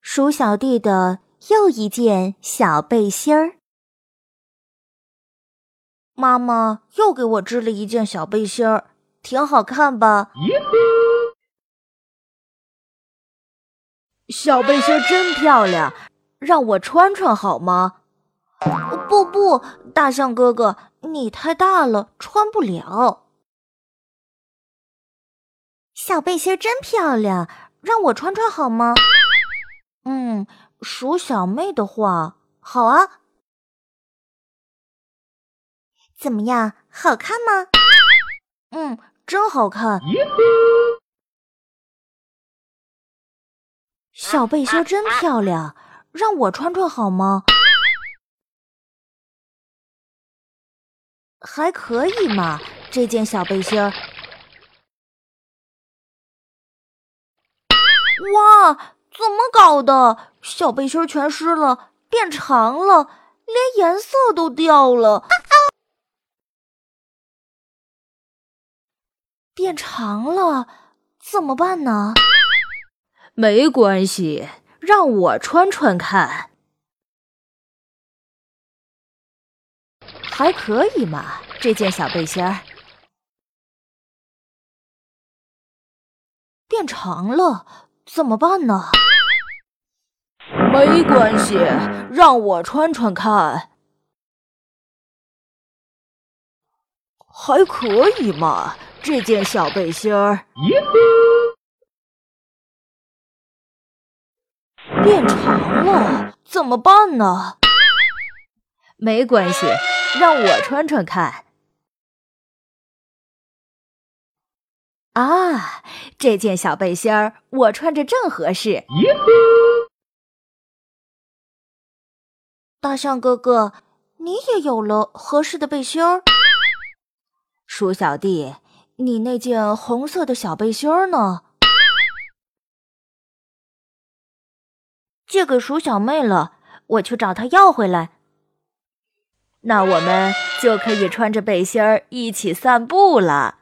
鼠小弟的又一件小背心儿。妈妈又给我织了一件小背心儿，挺好看吧？小背心真漂亮，让我穿穿好吗？不不，大象哥哥，你太大了，穿不了。小背心真漂亮，让我穿穿好吗？嗯，鼠小妹的话，好啊。怎么样，好看吗？嗯，真好看。小背心真漂亮，让我穿穿好吗？还可以嘛，这件小背心哇，怎么搞的？小背心全湿了，变长了，连颜色都掉了。变长了，怎么办呢？没关系，让我穿穿看，还可以嘛。这件小背心儿变长了，怎么办呢？没关系，让我穿穿看，还可以嘛。这件小背心儿变长了，怎么办呢？没关系，让我穿穿看。啊，这件小背心儿我穿着正合适。大象哥哥，你也有了合适的背心儿。鼠小弟。你那件红色的小背心儿呢？借给鼠小妹了，我去找她要回来。那我们就可以穿着背心儿一起散步了。